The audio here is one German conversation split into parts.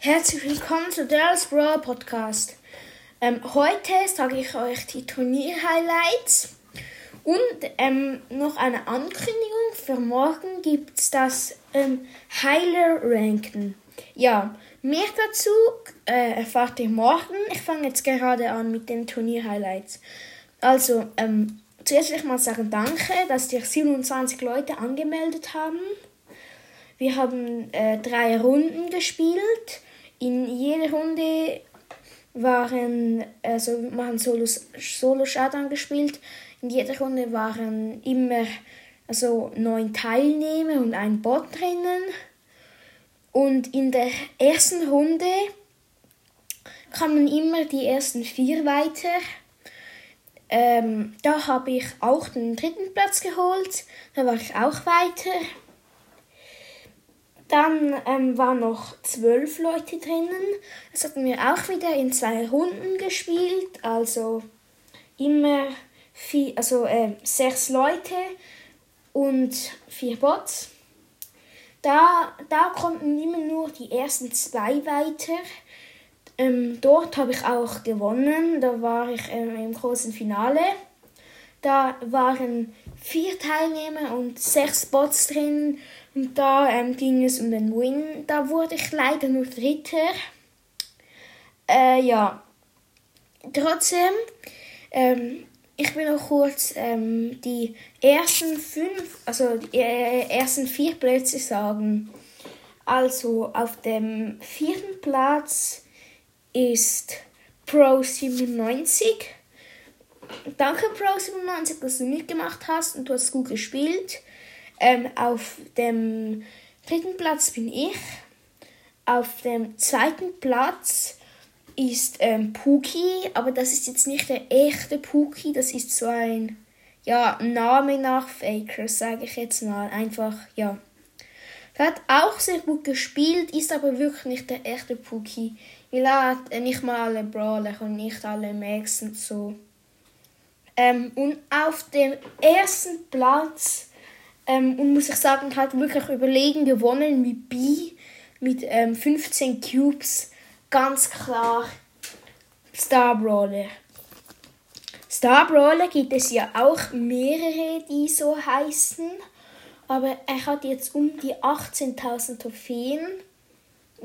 Herzlich willkommen zu Dallas Brawl Podcast. Ähm, heute sage ich euch die Turnier-Highlights und ähm, noch eine Ankündigung. Für morgen gibt es das ähm, Heiler-Ranken. Ja, mehr dazu äh, erfahrt ihr morgen. Ich fange jetzt gerade an mit den Turnier-Highlights. Also, ähm, zuerst will ich mal sagen Danke, dass sich 27 Leute angemeldet haben. Wir haben äh, drei Runden gespielt in jeder Runde waren, also wir haben Solo, Solo Showdown gespielt. In jeder Runde waren immer also neun Teilnehmer und ein Bot drinnen. Und in der ersten Runde kamen immer die ersten vier weiter. Ähm, da habe ich auch den dritten Platz geholt. Da war ich auch weiter. Dann ähm, waren noch zwölf Leute drinnen. Das hatten wir auch wieder in zwei Runden gespielt. Also immer vier, also, äh, sechs Leute und vier Bots. Da, da konnten immer nur die ersten zwei weiter. Ähm, dort habe ich auch gewonnen. Da war ich ähm, im großen Finale. Da waren vier Teilnehmer und sechs Bots drin. Und da ähm, ging es um den Win. Da wurde ich leider nur Dritter. Äh, ja. Trotzdem, ähm, ich will noch kurz ähm, die ersten fünf, also die äh, ersten vier Plätze sagen. Also auf dem vierten Platz ist Pro 97. Danke Pro 97, dass du mitgemacht hast und du hast gut gespielt. Ähm, auf dem dritten Platz bin ich. Auf dem zweiten Platz ist ähm, Puki, aber das ist jetzt nicht der echte Puki, das ist so ein ja, Name nach Faker, sage ich jetzt mal. Einfach, ja. Er hat auch sehr gut gespielt, ist aber wirklich nicht der echte Puki. Weil er hat nicht mal alle Brawler und nicht alle Max und so. Ähm, und auf dem ersten Platz ähm, und muss ich sagen, halt wirklich überlegen gewonnen mit B mit ähm, 15 Cubes. Ganz klar Star Brawler. Star Brawler gibt es ja auch mehrere, die so heißen. Aber er hat jetzt um die 18.000 Trophäen.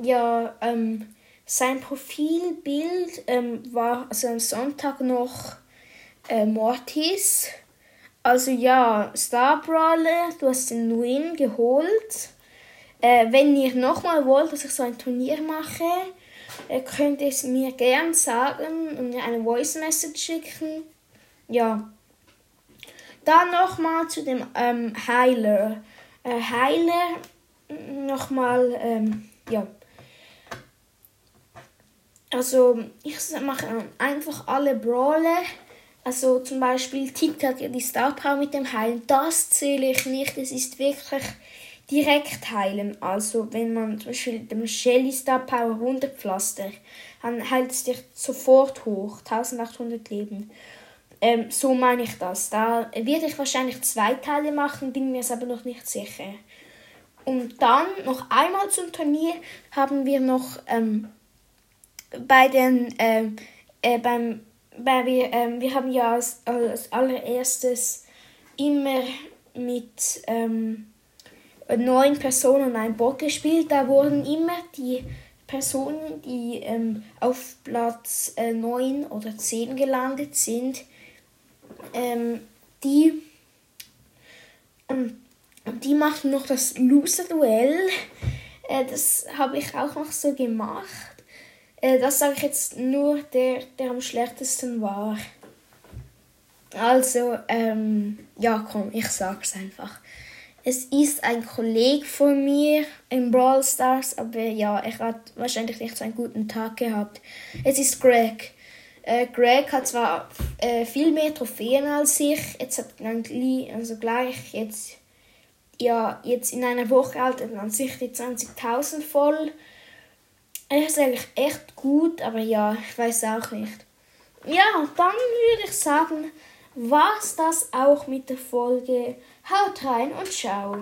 Ja, ähm, sein Profilbild ähm, war also am Sonntag noch äh, Mortis. Also ja, Star Brawler, du hast den Win geholt. Äh, wenn ihr nochmal wollt, dass ich so ein Turnier mache, äh, könnt ihr es mir gern sagen und mir eine Voice Message schicken. Ja. Dann nochmal zu dem ähm, Heiler. Äh, Heiler, nochmal, ähm, ja. Also, ich mache einfach alle Brawler also zum Beispiel ja die Star Power mit dem Heilen. Das zähle ich nicht. Es ist wirklich direkt heilen. Also wenn man zum Beispiel dem Shelly Star Power 100 Pflaster, dann heilt es dich sofort hoch. 1800 Leben. Ähm, so meine ich das. Da werde ich wahrscheinlich zwei Teile machen, bin mir es aber noch nicht sicher. Und dann noch einmal zum Turnier haben wir noch ähm, bei den äh, äh, beim weil wir, ähm, wir haben ja als, als allererstes immer mit ähm, neun Personen einem Bot gespielt. Da wurden immer die Personen, die ähm, auf Platz äh, 9 oder 10 gelandet sind, ähm, die, ähm, die machen noch das Loser-Duell. Äh, das habe ich auch noch so gemacht. Äh, das sage ich jetzt nur, der, der am schlechtesten war. Also, ähm, ja, komm, ich sag's einfach. Es ist ein Kollege von mir in Brawl Stars, aber ja, er hat wahrscheinlich nicht so einen guten Tag gehabt. Es ist Greg. Äh, Greg hat zwar äh, viel mehr Trophäen als ich, jetzt hat er also gleich jetzt, ja, jetzt in einer Woche alt hat sich die 20.000 voll. Er ist eigentlich echt gut, aber ja, ich weiß auch nicht. Ja, dann würde ich sagen, war's das auch mit der Folge. Haut rein und ciao.